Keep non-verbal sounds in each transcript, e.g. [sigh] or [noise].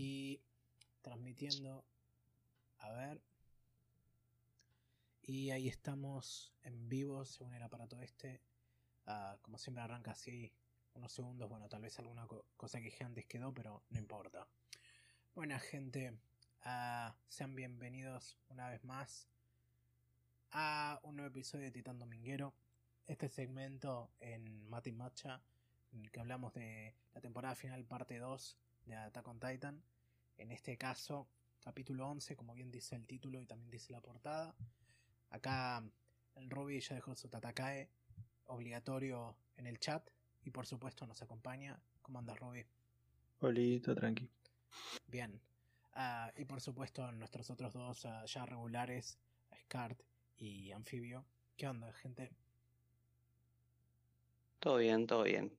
Y transmitiendo. A ver. Y ahí estamos en vivo según el aparato este. Ah, como siempre arranca así unos segundos. Bueno, tal vez alguna cosa que dije antes quedó, pero no importa. Buena gente, ah, sean bienvenidos una vez más a un nuevo episodio de Titán Dominguero. Este segmento en Mati Macha, en el que hablamos de la temporada final, parte 2 de Attack on Titan. En este caso, capítulo 11, como bien dice el título y también dice la portada. Acá el Ruby ya dejó su Tatakae obligatorio en el chat y por supuesto nos acompaña. ¿Cómo andas, Ruby? Olito, tranqui. Bien. Ah, y por supuesto nuestros otros dos ah, ya regulares, Scart y Anfibio. ¿Qué onda, gente? Todo bien, todo bien.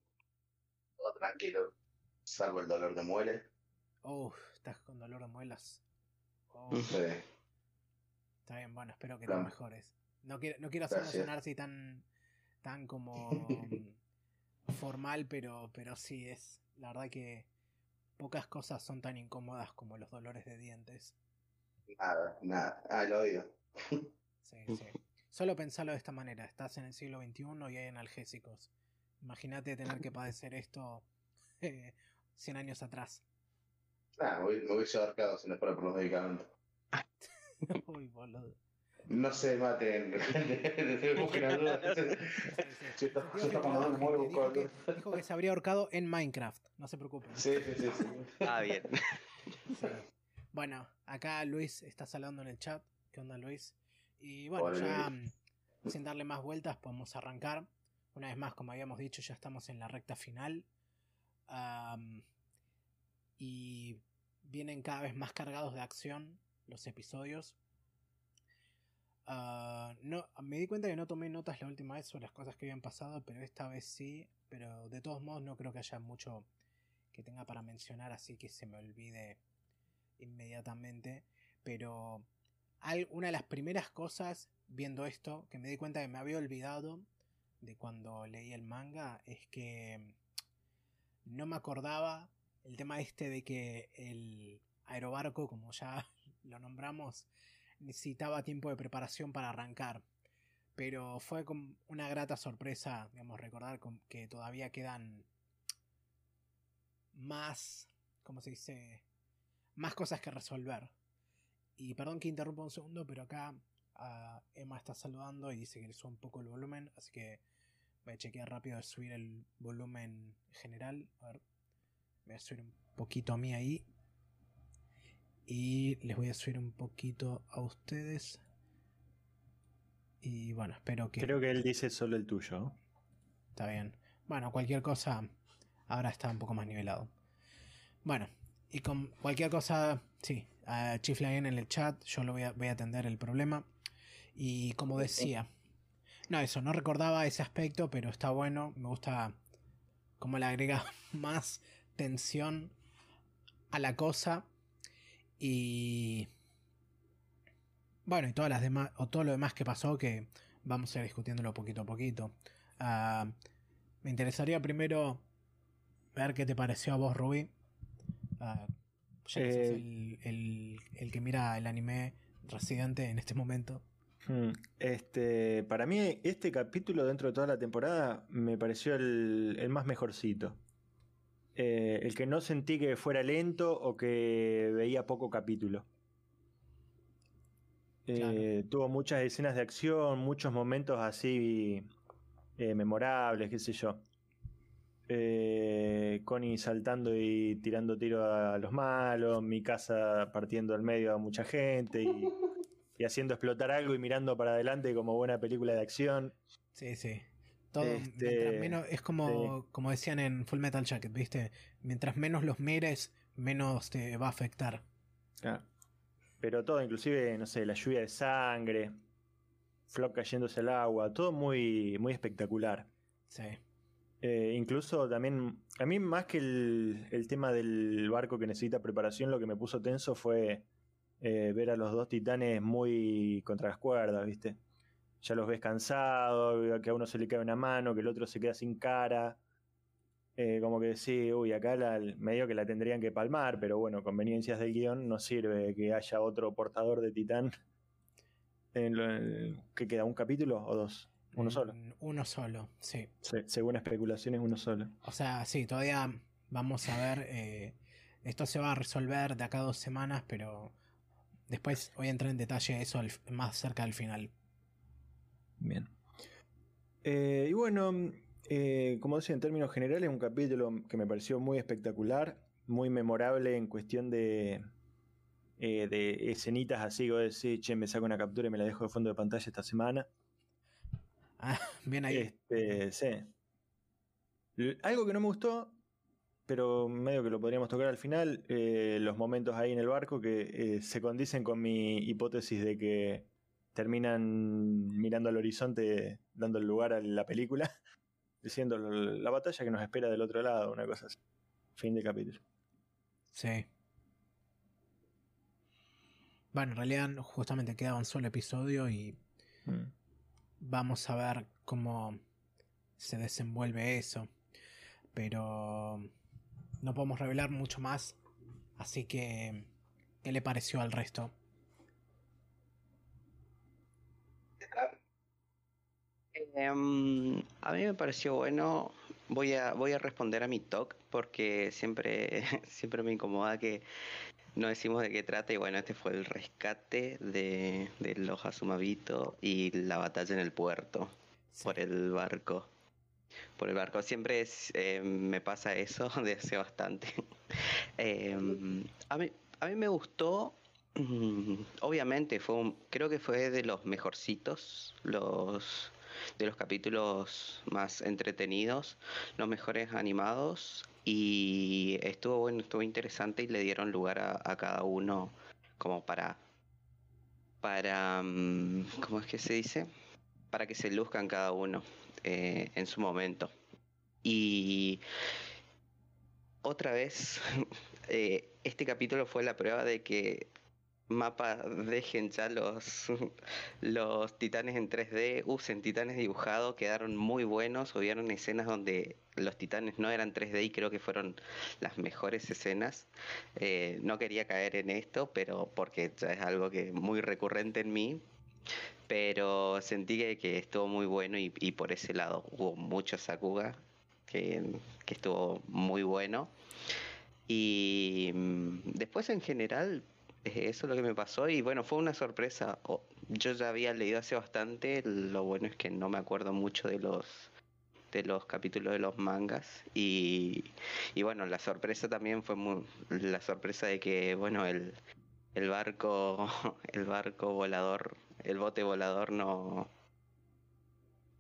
Todo tranquilo, salvo el dolor de muelas. Oh, estás con dolor de muelas. Oh. Sí. Está bien, bueno, espero que te mejores. No quiero, no quiero hacerlo sonar así tan, tan como [laughs] formal, pero, pero sí es. La verdad que pocas cosas son tan incómodas como los dolores de dientes. Nada, nada. Ah, lo oído. Sí, sí. Solo pensalo de esta manera. Estás en el siglo XXI y hay analgésicos. Imagínate tener que padecer esto [laughs] 100 años atrás. Ah, me hubiese abarcado si no fuera por los medicamentos. [laughs] Uy, boludo. No se maten, [laughs] Dijo que se habría ahorcado en Minecraft, no se preocupen. Sí, sí, sí. sí. Ah, bien. [laughs] Bueno, acá Luis está saludando en el chat. ¿Qué onda, Luis? Y bueno, ya mm, sin darle más vueltas, podemos arrancar. Una vez más, como habíamos dicho, ya estamos en la recta final. Y vienen cada vez más cargados de acción los episodios. Ah, no, me di cuenta que no tomé notas la última vez sobre las cosas que habían pasado, pero esta vez sí. Pero de todos modos no creo que haya mucho que tenga para mencionar, así que se me olvide inmediatamente. Pero una de las primeras cosas viendo esto que me di cuenta que me había olvidado de cuando leí el manga es que no me acordaba el tema este de que el aerobarco, como ya [laughs] lo nombramos, necesitaba tiempo de preparación para arrancar. Pero fue una grata sorpresa, digamos, recordar que todavía quedan más, ¿cómo se dice? Más cosas que resolver. Y perdón que interrumpa un segundo, pero acá ah, Emma está saludando y dice que le sube un poco el volumen, así que voy a chequear rápido de subir el volumen general. A ver, voy a subir un poquito a mí ahí. Y les voy a subir un poquito a ustedes. Y bueno, espero que. Creo que él dice solo el tuyo. Está bien. Bueno, cualquier cosa ahora está un poco más nivelado. Bueno, y con cualquier cosa, sí, a Chiflagen en el chat, yo lo voy a, voy a atender el problema. Y como decía, no, eso, no recordaba ese aspecto, pero está bueno, me gusta cómo le agrega [laughs] más tensión a la cosa y. Bueno, y todas las demás. O todo lo demás que pasó que vamos a ir discutiéndolo poquito a poquito. Ah, me interesaría primero ver qué te pareció a vos, Ruby. Uh, ya eh, el, que mira el anime residente en este momento. Hmm, este, para mí, este capítulo dentro de toda la temporada me pareció el más mejorcito. Eh, el que no sentí que fuera lento o que veía poco capítulo. Eh, tuvo muchas escenas de acción, muchos momentos así eh, memorables, qué sé yo. Connie saltando y tirando tiro a los malos, mi casa partiendo al medio a mucha gente y, [laughs] y haciendo explotar algo y mirando para adelante como buena película de acción. Sí, sí. Todo, este, menos, es como, como decían en Full Metal Jacket, ¿viste? Mientras menos los mires, menos te va a afectar. Pero todo, inclusive, no sé, la lluvia de sangre, Flop cayéndose al agua, todo muy, muy espectacular. Sí. Eh, incluso también, a mí más que el, tema del barco que necesita preparación, lo que me puso tenso fue eh, ver a los dos titanes muy contra las cuerdas, ¿viste? ya los ves cansados, que a uno se le cae una mano, que el otro se queda sin cara. Eh, como que sí, uy, acá la, medio que la tendrían que palmar, pero bueno, conveniencias del guion no sirve que haya otro portador de titán. [laughs] En lo, en- ¿Qué queda? ¿Un capítulo o dos? Uno solo. Uno solo, sí. Se- según especulaciones, uno solo. O sea, sí, todavía vamos a ver. eh, esto se va a resolver de acá a dos semanas, pero después voy a entrar en detalle eso al- más cerca del final. Bien. Eh, y bueno, eh, como decía, en términos generales, un capítulo que me pareció muy espectacular, muy memorable en cuestión de, eh, de escenitas así, vos decís, che, me saco una captura y me la dejo de fondo de pantalla esta semana. Ah, bien ahí. Este, sí. Algo que no me gustó, pero medio que lo podríamos tocar al final, eh, los momentos ahí en el barco que eh, se condicen con mi hipótesis de que terminan mirando al horizonte, dando lugar a la película, [laughs] diciendo la batalla que nos espera del otro lado, una cosa así. Fin de capítulo. Sí. Bueno, en realidad justamente queda un solo episodio y Mm. vamos a ver cómo se desenvuelve eso. Pero no podemos revelar mucho más. Así que, ¿qué le pareció al resto? Em, a mí me pareció bueno. Voy a, voy a responder a mi talk porque siempre, [laughs] siempre me incomoda que no decimos de qué trata. Y bueno, este fue el rescate de, de los Azumabito y la batalla en el puerto Sí. por el barco. Por el barco. Siempre eh, me pasa eso [laughs] desde hace bastante. Em, a, mí, a mí me gustó. mm, Obviamente, fue un- creo que fue de los mejorcitos, los de los capítulos más entretenidos, los mejores animados. Y estuvo bueno, estuvo interesante y le dieron lugar a, a cada uno como para. para. mm, ¿Cómo es que se dice? Para que se luzcan cada uno eh, en su momento. Y otra vez, [laughs] eh, este capítulo fue la prueba de que Mapa dejen ya los, [laughs] los titanes en 3D, usen titanes dibujados, quedaron muy buenos, hubieron escenas donde los titanes no eran 3D y creo que fueron las mejores escenas. Eh, no quería caer en esto, pero porque ya es algo que muy recurrente en mí, pero sentí que, estuvo muy bueno y, y por ese lado hubo mucho Sakuga que, que estuvo muy bueno. Y mm, después en general, eh, eso es lo que me pasó y bueno, fue una sorpresa. Yo ya había leído hace bastante, lo bueno es que no me acuerdo mucho de los de los capítulos de los mangas y, y bueno, la sorpresa también fue muy, la sorpresa de que bueno, el, el barco [laughs] el barco volador, el bote volador no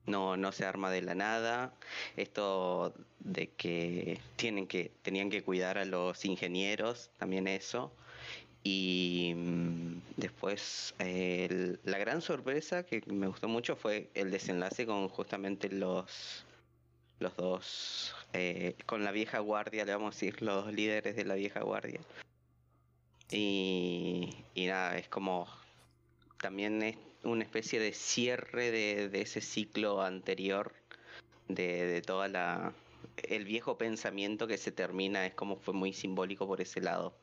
no, no se arma de la nada. Esto de que tienen que, tenían que cuidar a los ingenieros, también eso. Y mm, después la gran sorpresa que me gustó mucho fue el desenlace con justamente los los dos eh, con la vieja guardia, le vamos a decir, los líderes de la vieja guardia. Y, y nada, es como también es una especie de cierre de, de ese ciclo anterior de, de toda la el viejo pensamiento que se termina es como fue muy simbólico por ese lado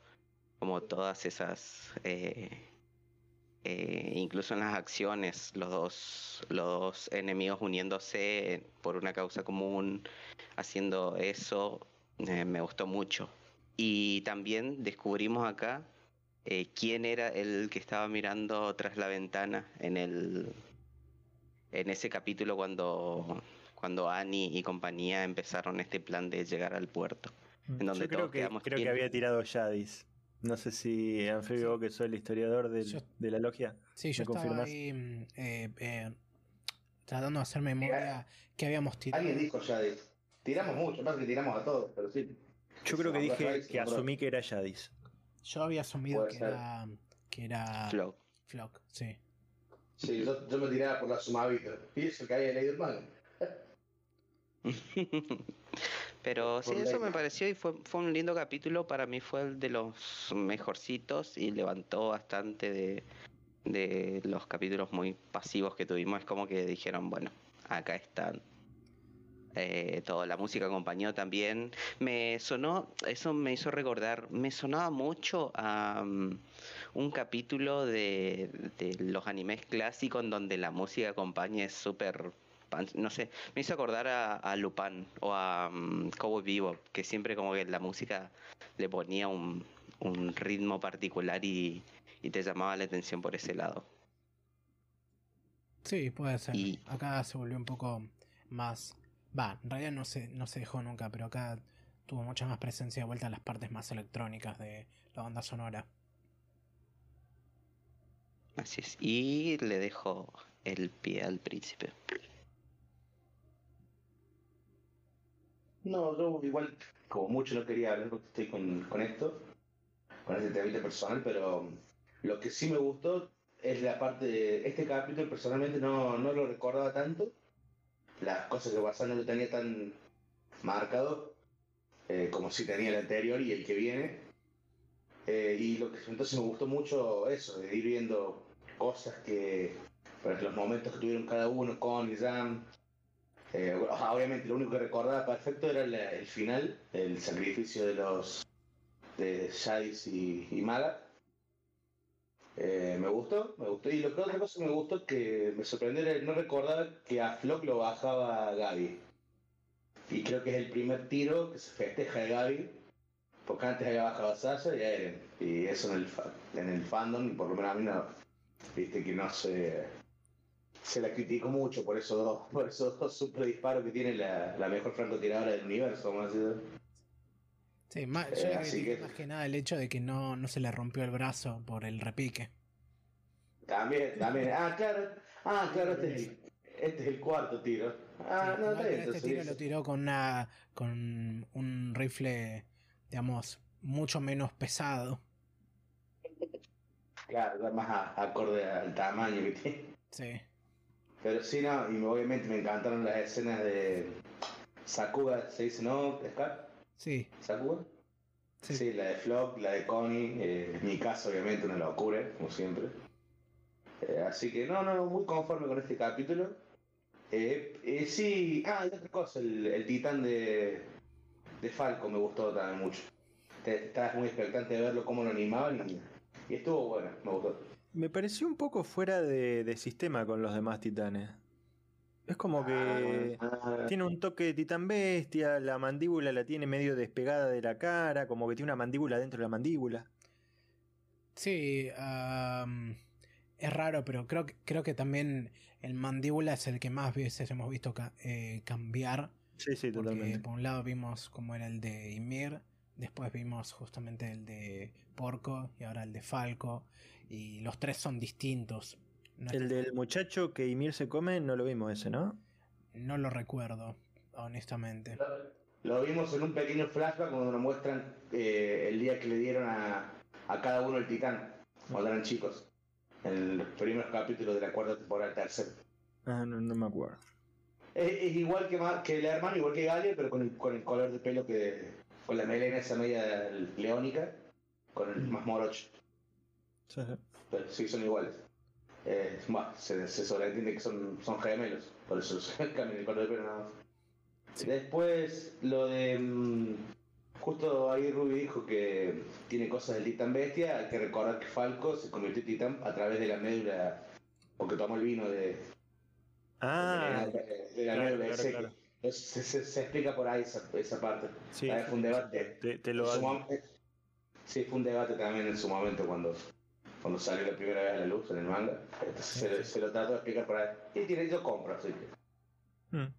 como todas esas eh, eh, incluso en las acciones los dos los dos enemigos uniéndose por una causa común haciendo eso eh, me gustó mucho. Y también descubrimos acá eh, quién era el que estaba mirando tras la ventana en el en ese capítulo cuando cuando Annie y compañía empezaron este plan de llegar al puerto. En donde Yo creo todos que, quedamos creo que había tirado Yadis. No sé si Anfibio, vos que soy el historiador del- Yo- de la logia. Sí, yo ¿Me estaba ahí mm, eh, eh, tratando de hacer memoria que habíamos tirado. Alguien dijo ya de. Tiramos mucho, más que tiramos a todos, pero sí. Yo creo que dije Yadis, que asumí que era Yadis. Yo había asumido que ser. era, que era Flow. Flock, sí. Sí, yo, yo me tiraba por la sumavita. Y eso que había leído el manga. [laughs] Pero sí, eso me pareció y fue, fue un lindo capítulo. Para mí fue el de los mejorcitos y levantó bastante de, de los capítulos muy pasivos que tuvimos. Es como que dijeron, bueno, acá están. Eh, toda la música acompañó también. Me sonó, eso me hizo recordar, me sonaba mucho a mm, un capítulo de, de los animes clásicos en donde la música acompaña es súper no sé, me hizo acordar a, a Lupin o a um, Cowboy Bebop, que siempre como que la música le ponía un, un ritmo particular y, y te llamaba la atención por ese lado. Sí, puede ser. Y- Acá se volvió un poco más. Va, en realidad no se, no se dejó nunca, pero acá tuvo mucha más presencia de vuelta en las partes más electrónicas de la banda sonora. Así es. Y le dejo el pie al príncipe. No, yo igual, como mucho no quería hablar porque estoy con, con esto, con este tema personal, pero lo que sí me gustó es la parte de este capítulo, personalmente no, no lo recordaba tanto, las cosas que pasaban no lo tenía tan marcado eh, como si tenía el anterior y el que viene. Eh, y lo que entonces me gustó mucho eso, de ir viendo cosas que, los momentos que tuvieron cada uno con y eh, obviamente lo único que recordaba perfecto era el final, el sacrificio de los de Shadis y, y. Eh, me gustó, me gustó. Y lo que otra cosa me gustó que me sorprendió era no recordar que a Flock lo bajaba Gaby. Y creo que es el primer tiro que se festeja de Gaby. Porque antes había bajado a Sasha y a Eren. Y eso en el, en el fandom, y por lo menos a mí no. Viste que no se se la criticó mucho por esos dos, [laughs] por esos dos super disparos que tiene la, la mejor francotiradora del universo, vamos a. Sí, más, yo Eh, así que- más que nada el hecho de que no, no se le rompió el brazo por el repique. También, también. Ah, claro, ah, claro, este es el, este es el cuarto tiro. Ah, Sí, no, está bien, este tiro lo tiró con una con un rifle, digamos, mucho menos pesado. Claro, más a- acorde al tamaño que tiene. Sí. Pero sí, no, y obviamente me encantaron las escenas de Sakuga, ¿se dice no? ¿Scar? Sí, sí. Sí, la de Flock, la de Connie, eh, mi caso obviamente una locura, como siempre. Eh, así que no, no, muy conforme con este capítulo. Eh, eh, sí, ah, y otra cosa, el, el titán de, de Falco me gustó también mucho. Te- Estabas muy expectante de verlo, cómo lo animaban y, y estuvo bueno, me gustó. Me pareció un poco fuera de, de sistema con los demás titanes. Es como que Ah, tiene un toque de titán bestia, la mandíbula la tiene medio despegada de la cara, como que tiene una mandíbula dentro de la mandíbula. Sí, es raro, pero creo, que- creo que también el mandíbula es el que más veces hemos visto ca- eh, cambiar. Sí, sí, Porque totalmente. por un lado vimos cómo era el de Ymir, después vimos justamente el de Porco y ahora el de Falco. Y los tres son distintos. No, El del muchacho que Ymir se come, no lo vimos ese, ¿no? no lo recuerdo, honestamente. Lo vimos en un pequeño flashback cuando nos muestran eh, el día que le dieron a, a cada uno el titán, cuando eran chicos, en los primeros capítulos de la cuarta temporada, tercero. Ah, no, no me acuerdo. Es, es igual que, que el hermano, igual que Galia, pero con el, con el color de pelo que. con la melena esa media leónica, con el más morocho. Sí, sí. Pero sí son iguales. Eh, bueno, se, se sobreentiende que son, son gemelos, por eso se cambian el color de pelo nada más. Sí. Después, lo de. mm, justo ahí Ruby dijo que tiene cosas del titán bestia. Hay que recordar que Falco se convirtió en titán a través de la médula, porque tomó el vino de, Ah, de, la- de la claro, médula claro, Se, se- se explica por ahí esa, esa parte. sí, fue un debate. te, lo su mom- Sí, fue un debate también en su momento cuando, cuando salió la primera vez a la luz en el manga. Entonces se, lo- se lo trato de explicar por ahí. Y tiene, yo compro, así que. Mm.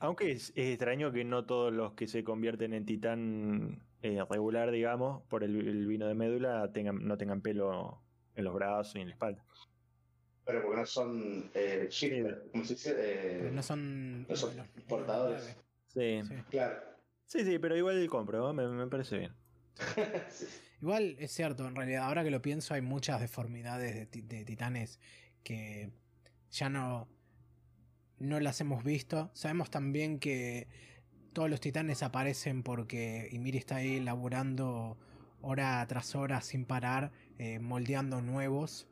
Aunque es, es extraño que no todos los que se convierten en titán eh, regular, digamos, por el, el vino de médula, tengan, no tengan pelo en los brazos y en la espalda. Pero porque no son eh, shifter, ¿cómo se dice? Eh, no son, no son los- portadores. Sí, Sí. Claro. sí, sí, pero igual compro, ¿no? me, me parece bien. Sí. [laughs] Igual es cierto, en realidad, ahora que lo pienso, hay muchas deformidades de, ti- de titanes que ya no, no las hemos visto. Sabemos también que todos los titanes aparecen porque Ymir está ahí laburando hora tras hora sin parar, eh, moldeando nuevos.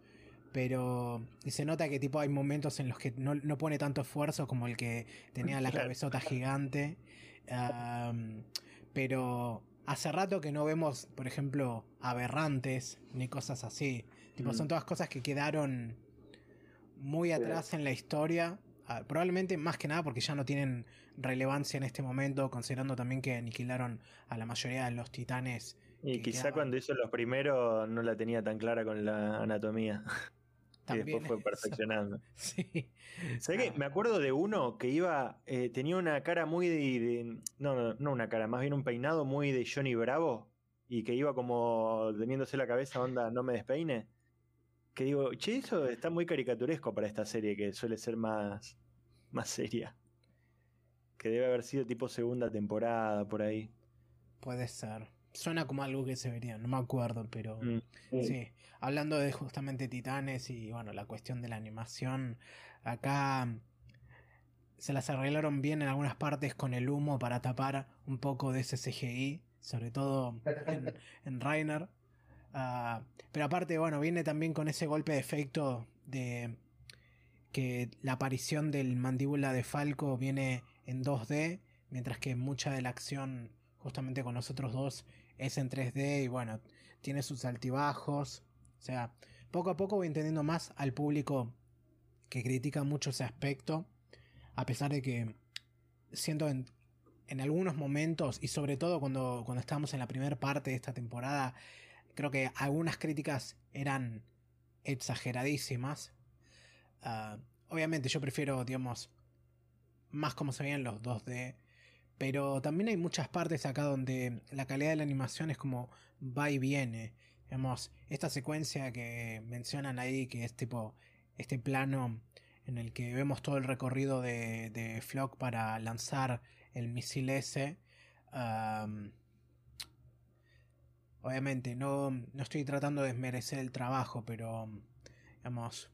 pero y se nota que tipo hay momentos en los que no, no pone tanto esfuerzo como el que tenía la cabezota gigante. [laughs] Pero hace rato que no vemos, por ejemplo, aberrantes ni cosas así. Tipo, Mm. son todas cosas que quedaron muy atrás en la historia. Ah, probablemente más que nada porque ya no tienen relevancia en este momento, considerando también que aniquilaron a la mayoría de los titanes. Y que quizá quedaban. cuando hizo los primeros no la tenía tan clara con la anatomía. Y También después fue [laughs] perfeccionando. [laughs] Sí. ¿Sabés qué? Ah. Me acuerdo de uno que iba, eh, tenía una cara muy de, de- no, no, no una cara, más bien un peinado muy de Johnny Bravo y que iba como teniéndose la cabeza onda no me despeine. Que digo, che, eso está muy caricaturesco para esta serie que suele ser más, más seria. Que debe haber sido tipo segunda temporada por ahí. Puede ser. Suena como algo que se vería, no me acuerdo, pero Mm. sí. Hablando de justamente Titanes y bueno, la cuestión de la animación, acá se las arreglaron bien en algunas partes con el humo para tapar un poco de ese CGI, sobre todo en, [laughs] en Rainer. Ah, pero aparte, bueno, viene también con ese golpe de efecto de que la aparición del mandíbula de Falco viene en 2D, mientras que mucha de la acción, justamente con nosotros dos, es en 3D y bueno, tiene sus altibajos. O sea, poco a poco voy entendiendo más al público que critica mucho ese aspecto, a pesar de que siento en, en algunos momentos, y sobre todo cuando, cuando estábamos en la primera parte de esta temporada, creo que algunas críticas eran exageradísimas. Ah, obviamente yo prefiero, digamos, más como se veían los 2D. Pero también hay muchas partes acá donde la calidad de la animación es como va y viene. Digamos, esta secuencia que mencionan ahí, que es tipo este plano en el que vemos todo el recorrido de, de Flock para lanzar el misil am, obviamente, no, no estoy tratando de desmerecer el trabajo, pero digamos,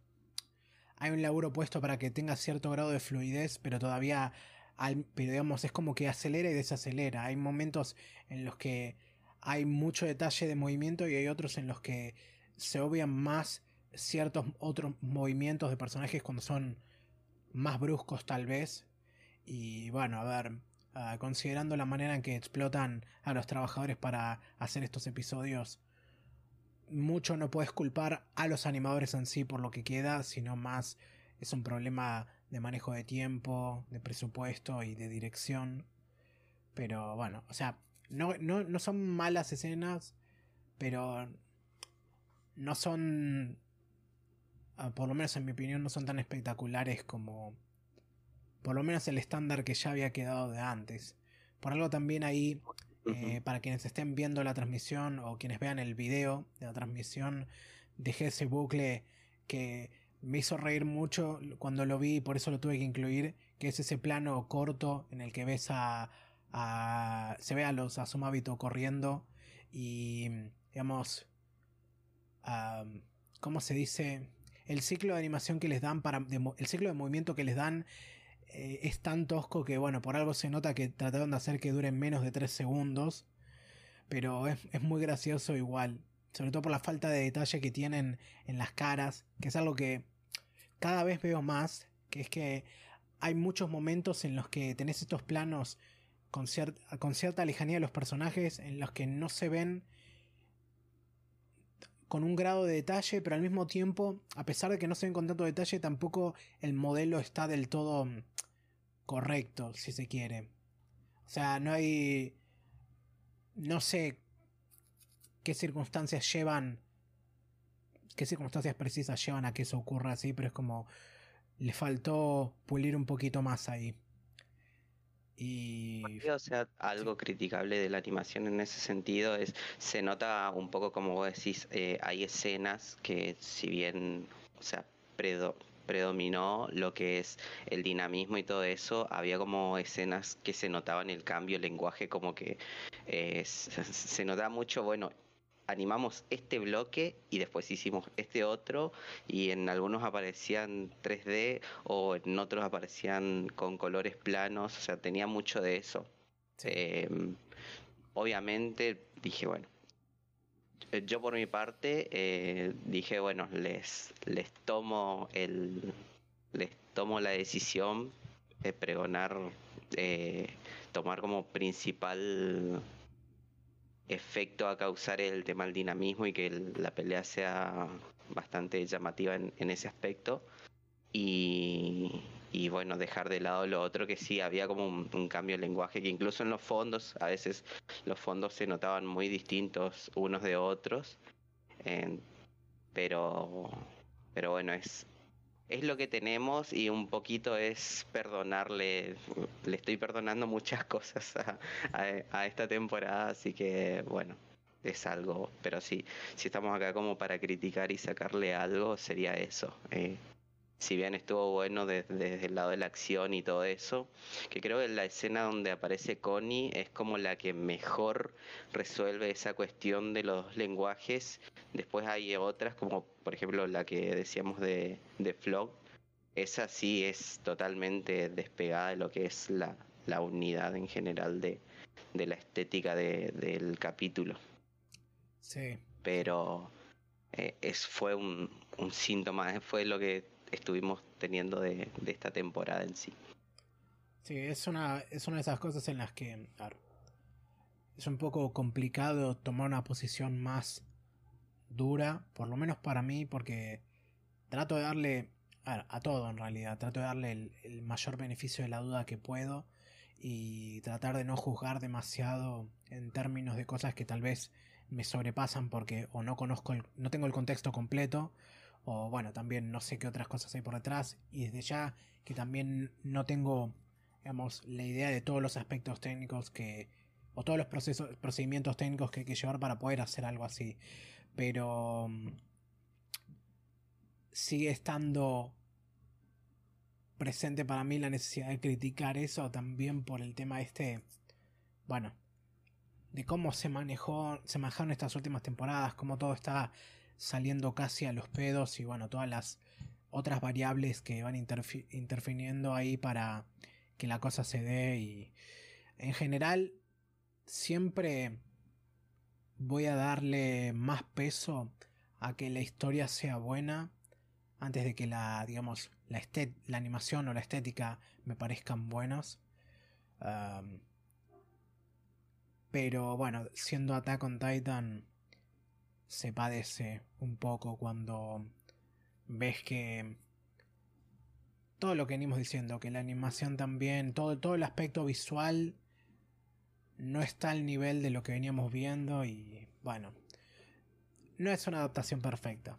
hay un laburo puesto para que tenga cierto grado de fluidez, pero todavía, pero digamos, es como que acelera y desacelera. Hay momentos en los que hay mucho detalle de movimiento y hay otros en los que se obvian más ciertos otros movimientos de personajes cuando son más bruscos tal vez. Y bueno, a ver, ah, considerando la manera en que explotan a los trabajadores para hacer estos episodios, mucho no puedes culpar a los animadores en sí por lo que queda, sino más es un problema de manejo de tiempo, de presupuesto y de dirección. Pero bueno, o sea, no, no, no son malas escenas, pero no son, ah, por lo menos en mi opinión, no son tan espectaculares como, por lo menos el estándar que ya había quedado de antes. Por algo también ahí eh, para quienes estén viendo la transmisión o quienes vean el video de la transmisión, dejé ese bucle que me hizo reír mucho cuando lo vi y por eso lo tuve que incluir, que es ese plano corto en el que ves a, a se ve a los a Sumabito corriendo y digamos am, ¿cómo se dice? El ciclo de animación que les dan para el ciclo de movimiento que les dan eh, es tan tosco que, bueno, por algo se nota que trataron de hacer que duren menos de 3 segundos. Pero es, es muy gracioso igual. Sobre todo por la falta de detalle que tienen en las caras. Que es algo que cada vez veo más. Que es que hay muchos momentos en los que tenés estos planos con, con cierta lejanía de los personajes. En los que no se ven con un grado de detalle, pero al mismo tiempo, a pesar de que no se ven con tanto detalle, tampoco el modelo está del todo correcto, si se quiere. O sea, no hay... No sé qué circunstancias llevan... qué circunstancias precisas llevan a que eso ocurra así, pero es como... Le faltó pulir un poquito más ahí. Y... O sea, algo criticable de la animación en ese sentido es, se nota un poco como vos decís, eh, hay escenas que si bien, o sea, predo- predominó lo que es el dinamismo y todo eso, había como escenas que se notaban el cambio, el lenguaje, como que eh, se, se notaba mucho, bueno, animamos este bloque y después hicimos este otro y en algunos aparecían 3D o en otros aparecían con colores planos, o sea, tenía mucho de eso. Sí. Eh, obviamente dije, bueno, yo por mi parte eh, dije, bueno, les, les tomo el les tomo la decisión de pregonar, eh, tomar como principal efecto a causar el tema del dinamismo y que la pelea sea bastante llamativa en, ese aspecto. Y, bueno, dejar de lado lo otro que sí, había como un, cambio de lenguaje, que incluso en los fondos, a veces los fondos se notaban muy distintos unos de otros. pero, pero bueno, es, es lo que tenemos y un poquito es perdonarle, le estoy perdonando muchas [laughs] cosas a, esta temporada, así que bueno, es algo, pero sí, si estamos acá como para criticar y sacarle algo, sería eso. Eh, si bien estuvo bueno desde, el lado de la acción y todo eso, que creo que la escena donde aparece Connie es como la que mejor resuelve esa cuestión de los lenguajes. Después hay otras, como por ejemplo la que decíamos de, de Flog. Esa sí es totalmente despegada de lo que es la, unidad en general de, la estética del capítulo. Sí. Pero eh, es, fue un, un síntoma, fue lo que estuvimos teniendo de, esta temporada en sí. Sí, es una, es una de esas cosas en las que es un poco complicado tomar una posición más dura, por lo menos para mí, porque trato de darle a, todo en realidad, trato de darle el, el, mayor beneficio de la duda que puedo y tratar de no juzgar demasiado en términos de cosas que tal vez me sobrepasan porque o no conozco, no tengo el contexto completo o bueno, también no sé qué otras cosas hay por detrás y desde ya que también no tengo, digamos, la idea de todos los aspectos técnicos que o todos los procesos, procedimientos técnicos que hay que llevar para poder hacer algo así. Pero mm, sigue estando presente para mí la necesidad de criticar eso también por el tema este, bueno, de cómo se manejó, se manejaron estas últimas temporadas, cómo todo está saliendo casi a los pedos y bueno, todas las otras variables que van interfiriendo ahí para que la cosa se dé y en general siempre voy a darle más peso a que la historia sea buena antes de que la digamos la, la animación o la estética me parezcan buenos pero bueno siendo Attack on Titan se padece un poco cuando ves que todo lo que venimos diciendo, que la animación también, todo, todo el aspecto visual no está al nivel de lo que veníamos viendo y bueno, no es una adaptación perfecta.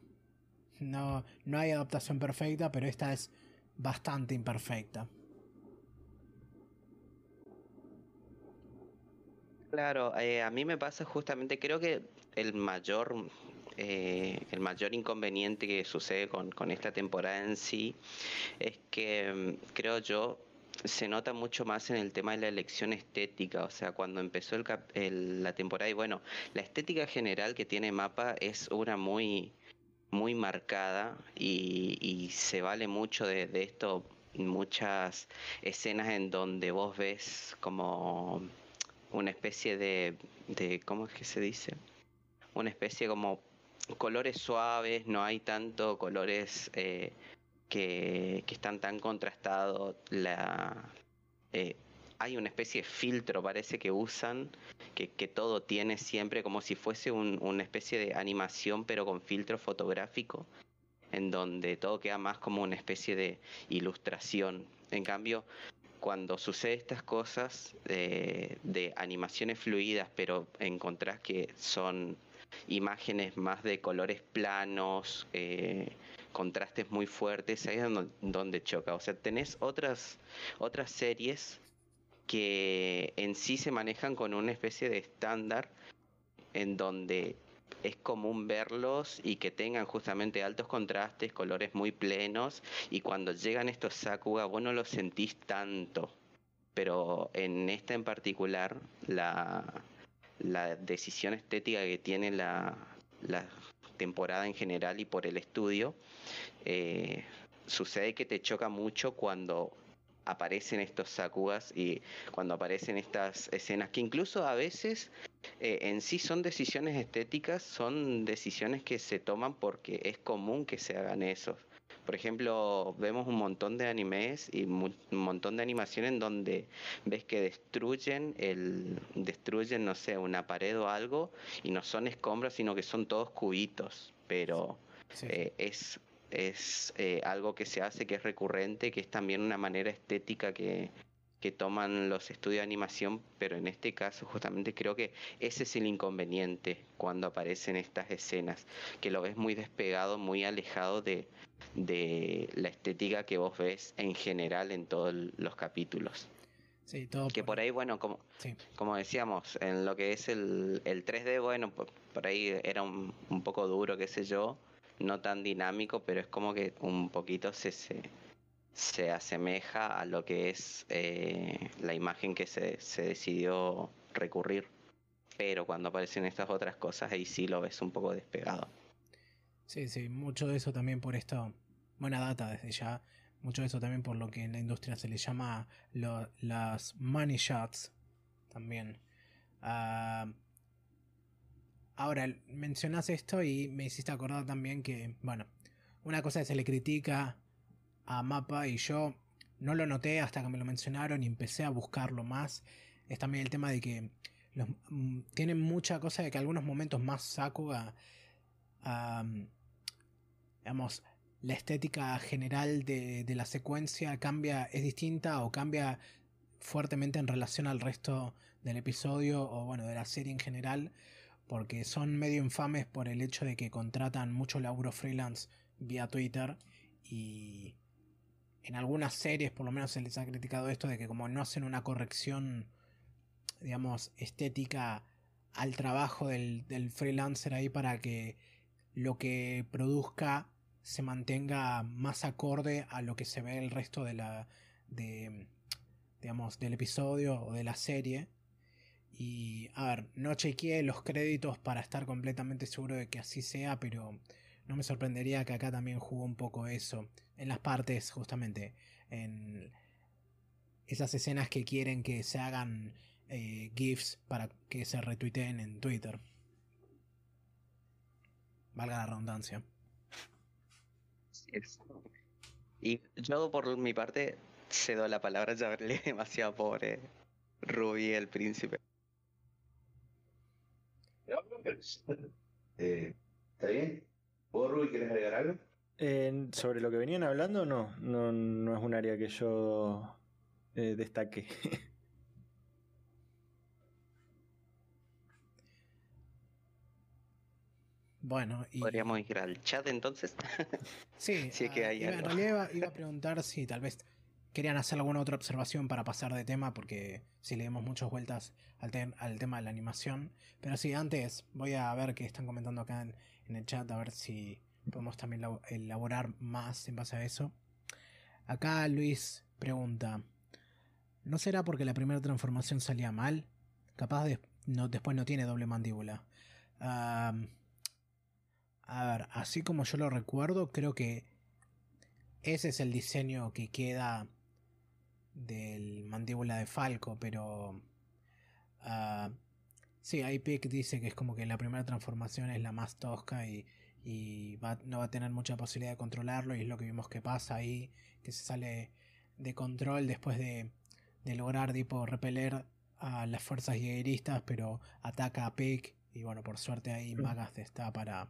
No, no hay adaptación perfecta, pero esta es bastante imperfecta. Claro, eh, a mí me pasa justamente, creo que el mayor, eh, el mayor inconveniente que sucede con, esta temporada en sí es que mm, creo yo se nota mucho más en el tema de la elección estética, o sea, cuando empezó la temporada y bueno, la estética general que tiene Mapa es una muy muy marcada y, se vale mucho de, de esto muchas escenas en donde vos ves como una especie de, de ¿cómo es que se dice? una especie como colores suaves, no hay tanto colores eh, que, están tan contrastados. La, eh, hay una especie de filtro, parece que usan, que, todo tiene siempre como si fuese una especie de animación, pero con filtro fotográfico, en donde todo queda más como una especie de ilustración. En cambio, cuando sucede estas cosas eh, de animaciones fluidas, pero encontrás que son imágenes más de colores planos, eh, contrastes muy fuertes, ahí es donde, choca. O sea, tenés otras, otras series que en sí se manejan con una especie de estándar en donde es común verlos y que tengan justamente altos contrastes, colores muy plenos y cuando llegan estos Sakuga vos no los sentís tanto. Pero en esta en particular, la, la decisión estética que tiene la, temporada en general y por el estudio, eh, sucede que te choca mucho cuando aparecen estos sakugas y cuando aparecen estas escenas que incluso a veces eh, en sí son decisiones estéticas, son decisiones que se toman porque es común que se hagan eso. Por ejemplo, vemos un montón de animes y un montón de animación en donde ves que destruyen el destruyen no sé, una pared o algo y no son escombros, sino que son todos cubitos, pero eh, es es eh, algo que se hace, que es recurrente, que es también una manera estética que, que toman los estudios de animación, pero en este caso justamente creo que ese es el inconveniente cuando aparecen estas escenas, que lo ves muy despegado, muy alejado de, de la estética que vos ves en general en todos los capítulos. Sí, todo que por ahí, bueno, como, como decíamos, en lo que es el, el 3D, bueno, por, por ahí era un, un, poco duro, qué sé yo, no tan dinámico, pero es como que un poquito se, se, se asemeja a lo que es eh, la imagen que se, se, decidió recurrir. Pero cuando aparecen estas otras cosas, ahí sí lo ves un poco despegado. Sí, sí, mucho de eso también por esto, buena data desde ya, mucho de eso también por lo que en la industria se le llama las money shots también. Uh, ahora, mencionas esto y me hiciste acordar también que, bueno, una cosa que se le critica a Mapa y yo no lo noté hasta que me lo mencionaron y empecé a buscarlo más. Es también el tema de que los, mm, tienen mucha cosa de que algunos momentos más Sakuga, digamos, la estética general de, de, la secuencia cambia, es distinta o cambia fuertemente en relación al resto del episodio o bueno, de la serie en general, porque son medio infames por el hecho de que contratan mucho laburo freelance vía Twitter y en algunas series por lo menos se les ha criticado esto de que como no hacen una corrección, digamos, estética al trabajo del, freelancer ahí para que lo que produzca se mantenga más acorde a lo que se ve el resto de la de digamos del episodio o de la serie y a ver no chequeé los créditos para estar completamente seguro de que así sea pero no me sorprendería que acá también jugó un poco eso. En las partes, justamente. En esas escenas que quieren que se hagan eh, GIFs para que se retuiteen en Twitter. Valga la redundancia. Y yo por mi parte cedo la palabra, ya hablé [laughs] demasiado pobre Ruby el príncipe. Eh, ¿Está bien? ¿Vos, Rubí, querés agregar algo? sobre lo que venían hablando, no, no, no es un área que yo eh, destaque. [laughs] Bueno, y... podríamos ir al chat entonces. [laughs] sí, sí que hay iba, en realidad [laughs] iba, a preguntar si tal vez querían hacer alguna otra observación para pasar de tema, porque si le damos muchas vueltas al, al, tema de la animación. Pero sí, antes voy a ver qué están comentando acá en, en el chat a ver si podemos también elaborar más en base a eso. Acá Luis pregunta, ¿no será porque la primera transformación salía mal? Capaz de, no, después no tiene doble mandíbula. A ver, así como yo lo recuerdo, creo que ese es el diseño que queda del mandíbula de Falco, pero... Uh, Sí, Pick dice que es como que la primera transformación es la más tosca y, no va a tener mucha posibilidad de controlarlo y es lo que vimos que pasa ahí, que se sale de control después de, lograr tipo repeler a las fuerzas higueristas, pero ataca a Pick y bueno, por suerte ahí Magas está para,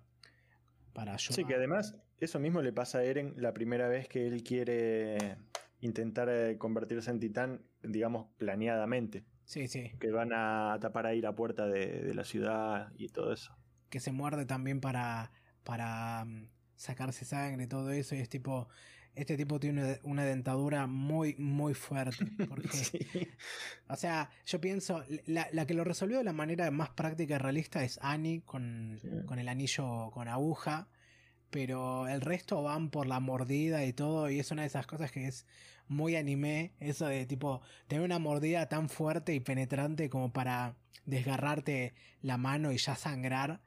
para ayudar. Sí, que además eso mismo le pasa a Eren la primera vez que él quiere intentar eh, convertirse en titán, digamos, planeadamente. Sí, sí. Que van a tapar ahí la puerta de, la ciudad y todo eso. Que se muerde también para, para mm, sacarse sangre y todo eso. Y es tipo, este tipo tiene una, dentadura muy, muy fuerte. [laughs] Porque, O sea, yo pienso, la, la, que lo resolvió de la manera más práctica y realista es Annie con, con el anillo con aguja. Pero el resto van por la mordida y todo. Y es una de esas cosas que es muy anime, eso de tipo tener una mordida tan fuerte y penetrante como para desgarrarte la mano y ya sangrar.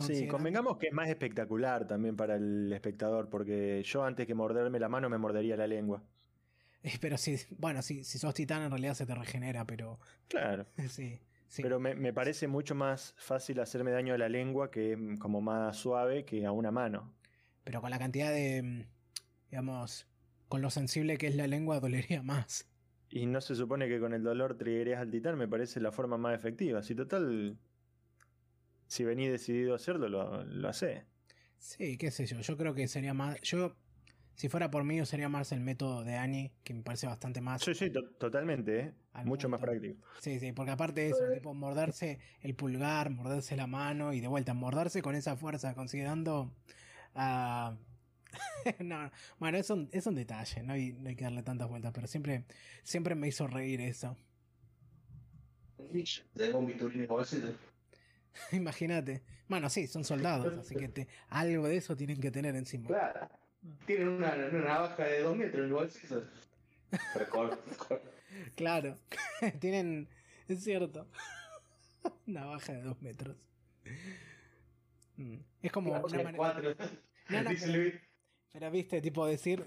Sí, convengamos que es más espectacular también para el espectador, porque yo antes que morderme la mano me mordería la lengua. [laughs] Pero si, bueno, si, si sos titán en realidad se te regenera, pero... Claro. [laughs] Sí, Sí. Pero me, me parece mucho más fácil hacerme daño a la lengua, que es como más suave, que a una mano. Pero con la cantidad de, mm, digamos, con lo sensible que es la lengua, dolería más. Y no se supone que con el dolor triggerías al titán, me parece la forma más efectiva. Si total, si venís decidido a hacerlo, lo, lo hace. Sí, qué sé yo. Yo creo que sería más. Yo, si fuera por mí, usaría más el método de Annie, que me parece bastante más. Sí, sí, to- totalmente, ¿eh? Mucho más práctico. Sí, sí, porque aparte de eso, tipo morderse el pulgar, morderse la mano y de vuelta, morderse con esa fuerza, considerando. [laughs] no, bueno, es un, es un detalle, no hay, no hay que darle tantas vueltas, pero siempre, siempre me hizo reír eso. [laughs] Imagínate. Bueno, sí, son soldados, así que te- algo de eso tienen que tener encima. Claro. Tienen una, una navaja de dos metros en el bolsillo. Claro, [laughs] tienen. Es cierto. [laughs] Navaja de dos metros. Mm, Es como una manera. No, no, pero-. Pero viste, tipo decir.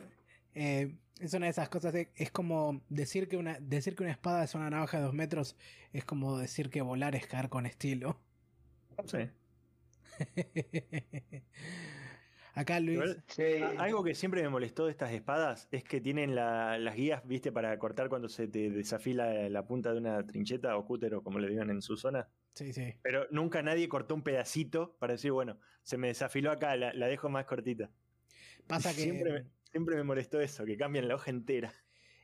eh, es una de esas cosas. de- es como decir que una decir que una espada es una navaja de dos metros. Es como decir que volar es caer con estilo. Sí. [laughs] Acá Luis. Igual, Sí. a- Algo que siempre me molestó de estas espadas es que tienen la- las guías, viste, para cortar cuando se te desafila la punta de una trincheta o cúter o como le digan en su zona. Sí, sí. Pero nunca nadie cortó un pedacito para decir, bueno, se me desafiló acá, la, la dejo más cortita. Pasa que. Siempre me, siempre me molestó eso, que cambian la hoja entera.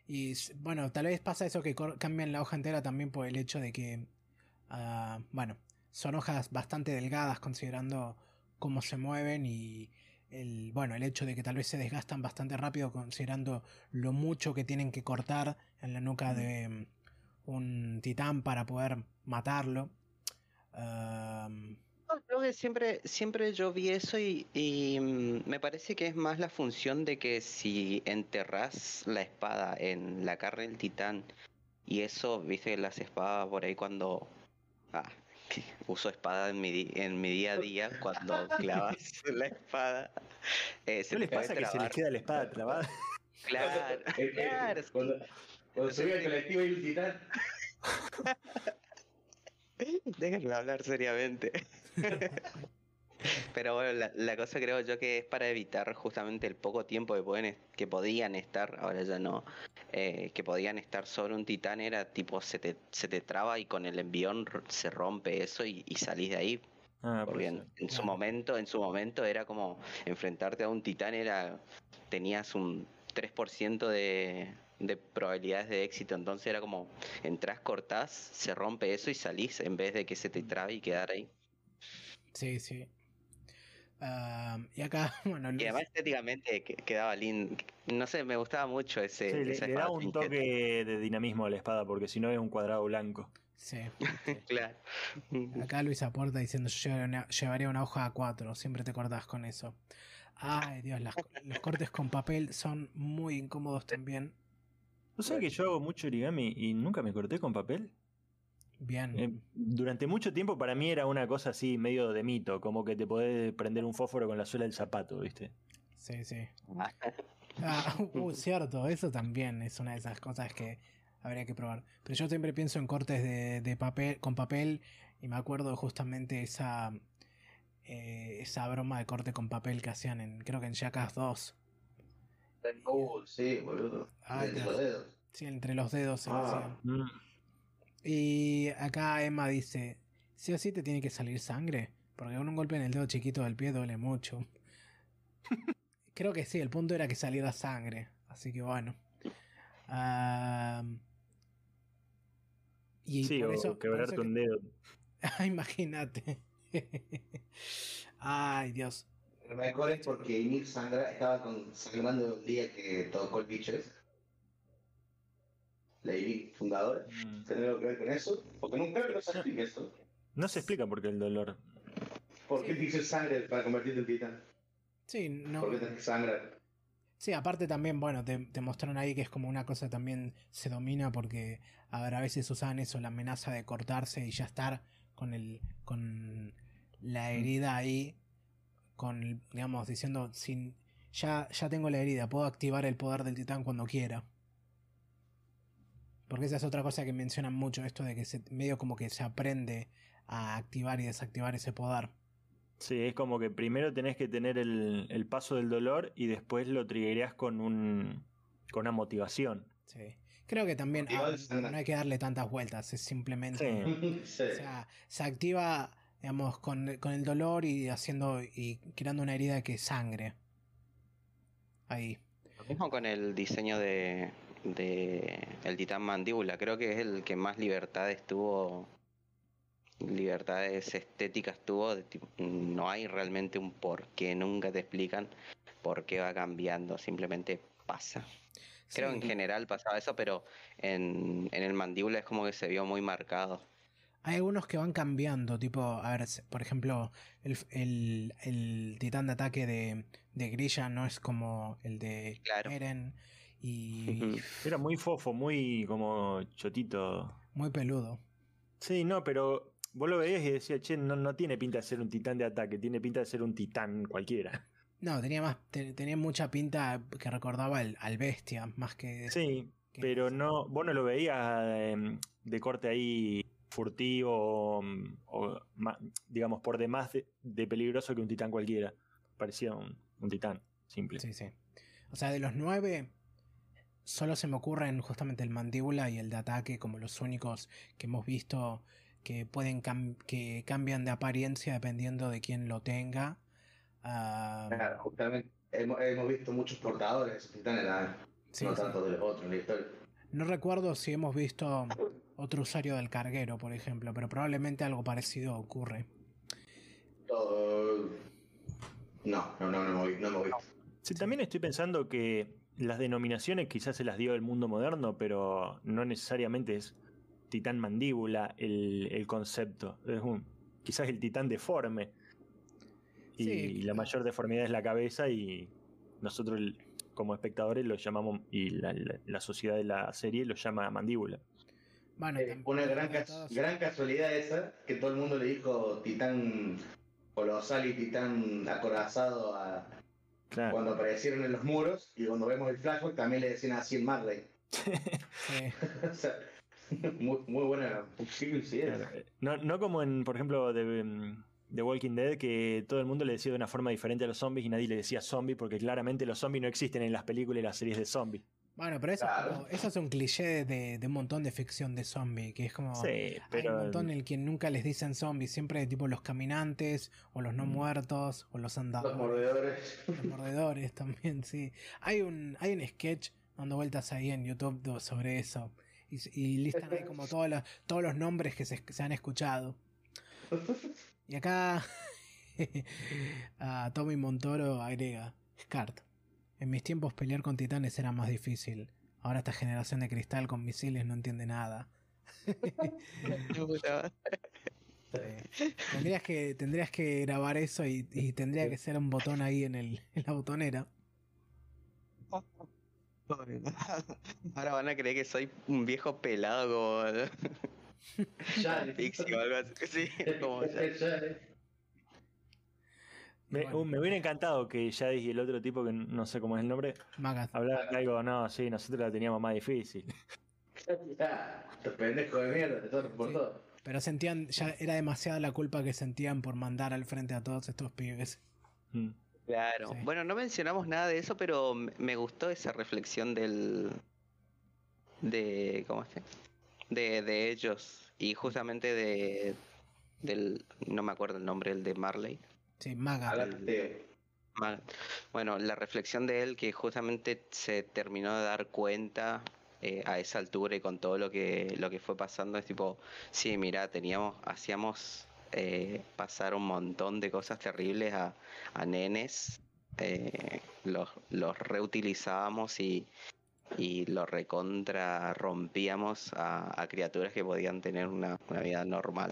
Y bueno, tal vez pasa eso que cambian la hoja entera también por el hecho de que, ah, bueno, son hojas bastante delgadas considerando cómo se mueven y el, bueno, el hecho de que tal vez se desgastan bastante rápido considerando lo mucho que tienen que cortar en la nuca de mm, un titán para poder matarlo. No, Creo que siempre, siempre yo vi eso y, y, mm, me parece que es más la función de que si enterrás la espada en la carne del titán y eso, viste las espadas por ahí cuando... Ah, uso espada en mi, di- en mi día a día, cuando [laughs] clavas la espada... eh, se ¿No les pasa que se les queda la espada trabada? Claro, Eh, eh, claro, sí. Cuando, cuando subí al colectivo y titán. [laughs] Déjenme hablar seriamente. [laughs] Pero bueno, la, la cosa creo yo que es para evitar justamente el poco tiempo que pueden que podían estar, ahora ya no, eh, que podían estar sobre un titán era tipo se te, se te traba y con el envión se rompe eso y, y salís de ahí. Ah, Porque en, su Claro. momento, en su momento era como enfrentarte a un titán era tenías un 3% de, de probabilidades de éxito, entonces era como entras, cortás, se rompe eso y salís en vez de que se te trabe y quedar ahí. sí, sí. Y acá, [laughs] bueno, Y además estéticamente que- quedaba lindo. No sé, me gustaba mucho ese. Sí, le, esa le da un trinquete. toque de dinamismo a la espada, porque si no es un cuadrado blanco. sí. [laughs] Claro. Acá Luis aporta diciendo yo llevaría una, llevaría una hoja A4, siempre te cortás con eso. Ay Dios, las- los cortes con papel son muy incómodos también. ¿No sabes que yo hago mucho origami y nunca me corté con papel? Bien. Eh, durante mucho tiempo para mí era una cosa así medio de mito, como que te podés prender un fósforo con la suela del zapato, ¿viste? Sí, sí. [laughs] Ah, uh, cierto, eso también es una de esas cosas que habría que probar. Pero yo siempre pienso en cortes de, de papel, con papel y me acuerdo justamente esa eh, esa broma de corte con papel que hacían en, creo que en Jackass 2. Uh, sí, boludo. De Dios. los dedos. Sí, entre los dedos se Ah. hacían. Mm. Y acá Emma dice, sí o sí te tiene que salir sangre, porque con un golpe en el dedo chiquito del pie duele mucho. [laughs] Creo que sí, el punto era que saliera sangre, así que bueno. Y sí, por o eso, por quebrarte eso que- un dedo. Ah, [laughs] imagínate. Ay, Dios. Lo mejor es porque Ymir sangra, estaba con, sangrando el día que tocó el bicho ese. La Ymir fundadora. Mm. ¿Tiene algo que ver con eso? Porque nunca creo que no se explique eso. No se explica por qué el dolor. ¿Por qué hizo sangre para convertirte en titán? Sí, no. ¿Por qué tenés que sangrar? Sí, aparte también, bueno, te, te mostraron ahí que es como una cosa también se domina porque a ver, a veces usan eso, la amenaza de cortarse y ya estar con el con la herida ahí con digamos diciendo sin ya ya tengo la herida, puedo activar el poder del titán cuando quiera. Porque esa es otra cosa que mencionan mucho, esto de que se, medio como que se aprende a activar y desactivar ese poder. Sí, es como que primero tenés que tener el, el paso del dolor y después lo triggerías con un con una motivación. Sí. Creo que también ah, no hay que darle tantas vueltas, es simplemente... Sí. [laughs] Sí. O sea, se activa, digamos, con, con el dolor y haciendo y creando una herida que sangre. Ahí. Lo mismo con el diseño de, de el titán mandíbula. Creo que es el que más libertades tuvo. Libertades estéticas tuvo. de no hay realmente un porqué. Nunca te explican por qué va cambiando. Simplemente pasa. Creo Sí, en general pasaba eso, pero en, en el mandíbula es como que se vio muy marcado. Hay algunos que van cambiando, tipo, a ver, por ejemplo, el, el, el titán de ataque de, de Grilla no es como el de Claro. Eren y. Era muy fofo, muy como chotito. muy peludo. Sí, no, pero vos lo veías y decías, che, no, no tiene pinta de ser un titán de ataque, tiene pinta de ser un titán cualquiera. No, tenía más, te- tenía mucha pinta que recordaba al, al bestia, más que... Sí, que- pero no, vos no lo veías em, de corte ahí furtivo o, o digamos por demás de, de peligroso que un titán cualquiera. Parecía un, un titán, simple. Sí, sí. O sea, de los nueve, solo se me ocurren justamente el mandíbula y el de ataque como los únicos que hemos visto que pueden cam- que cambian de apariencia dependiendo de quién lo tenga. Ah, Claro, justamente hemos, hemos visto muchos portadores de esos titanes, la- sí, no sí. tanto de los otros en la historia. No recuerdo si hemos visto otro usuario del carguero, por ejemplo, pero probablemente algo parecido ocurre. No, no, no, no, no hemos visto. Sí, también estoy pensando que las denominaciones quizás se las dio el mundo moderno, pero no necesariamente es titán mandíbula el, el concepto. Es un, quizás el titán deforme. Y Sí. la mayor deformidad es la cabeza y nosotros como espectadores lo llamamos, y la, la- la sociedad de la serie lo llama mandíbula. Bueno, Eh, una gran, todos- gran casualidad esa, que todo el mundo le dijo titán colosal y titán acorazado a- Claro. cuando aparecieron en los muros, y cuando vemos el flashback también le decían así en Marley. sí. [laughs] o sea, muy, muy buena. Claro. No, no como en, por ejemplo, de, mm, The Walking Dead, que todo el mundo le decía de una forma diferente a los zombies y nadie le decía zombie, porque claramente los zombies no existen en las películas y las series de zombies. Bueno, pero eso, es Claro. como- eso es un cliché de, de un montón de ficción de zombie, que es como... Sí, Hay un pero. montón en el que nunca les dicen zombies, siempre tipo los caminantes, o los no Mm. muertos, o los Los andadores. mordedores. Los mordedores también, sí. Hay un, hay un sketch dando vueltas ahí en YouTube sobre eso. Y, listan ahí como todos los, todos los nombres que se, se han escuchado. [laughs] Y acá [laughs] a Tommy Montoro agrega, Scart. En mis tiempos pelear con titanes era más difícil. Ahora esta generación de cristal con misiles no entiende nada. [laughs] Sí. Tendrías que, tendrías que grabar eso y, y tendría que ser un botón ahí en, el, en la botonera. [laughs] Ahora van a creer que soy un viejo pelado como Ya, [laughs] Pixie o algo así. Sí, como ya. Ya, Me, Bueno. uh, me hubiera encantado que Jadis y el otro tipo, que no sé cómo es el nombre, Magath. hablaran de algo, no, sí, nosotros la teníamos más difícil. ya. Estos pendejos de mierda, por Sí. todo. Pero sentían, ya era demasiada la culpa que sentían por mandar al frente a todos estos pibes. Mm. Claro. Sí. Bueno, no mencionamos nada de eso, pero me- me gustó esa reflexión del. de. ¿cómo es? que? De, de ellos. Y justamente de. del. no me acuerdo el nombre, el de Marley. Sí, Magath. Hablaste. Ma- Bueno, la reflexión de él que justamente se terminó de dar cuenta eh, a esa altura y con todo lo que lo que fue pasando es tipo, sí, mira, teníamos, hacíamos eh, pasar un montón de cosas terribles a, a nenes, eh, los, los reutilizábamos y, y los recontra rompíamos a, a criaturas que podían tener una, una vida normal.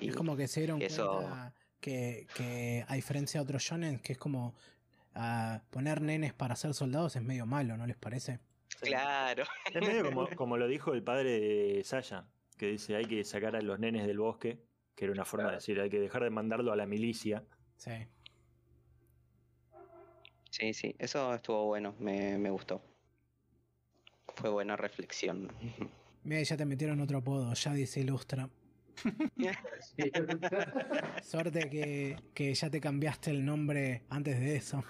Y Es como que se dieron eso- cuenta que, que a diferencia de otros shonen, que es como ah, poner nenes para ser soldados es medio malo, ¿no les parece? Claro. [laughs] Es medio como, como lo dijo el padre de Saya, que dice hay que sacar a los nenes del bosque, que era una forma de decir, hay que dejar de mandarlo a la milicia. Sí. Sí, sí, eso estuvo bueno, me, me gustó. Fue buena reflexión. Mira, ya te metieron otro apodo, ya dice Ilustra. Suerte que, que ya te cambiaste el nombre antes de eso.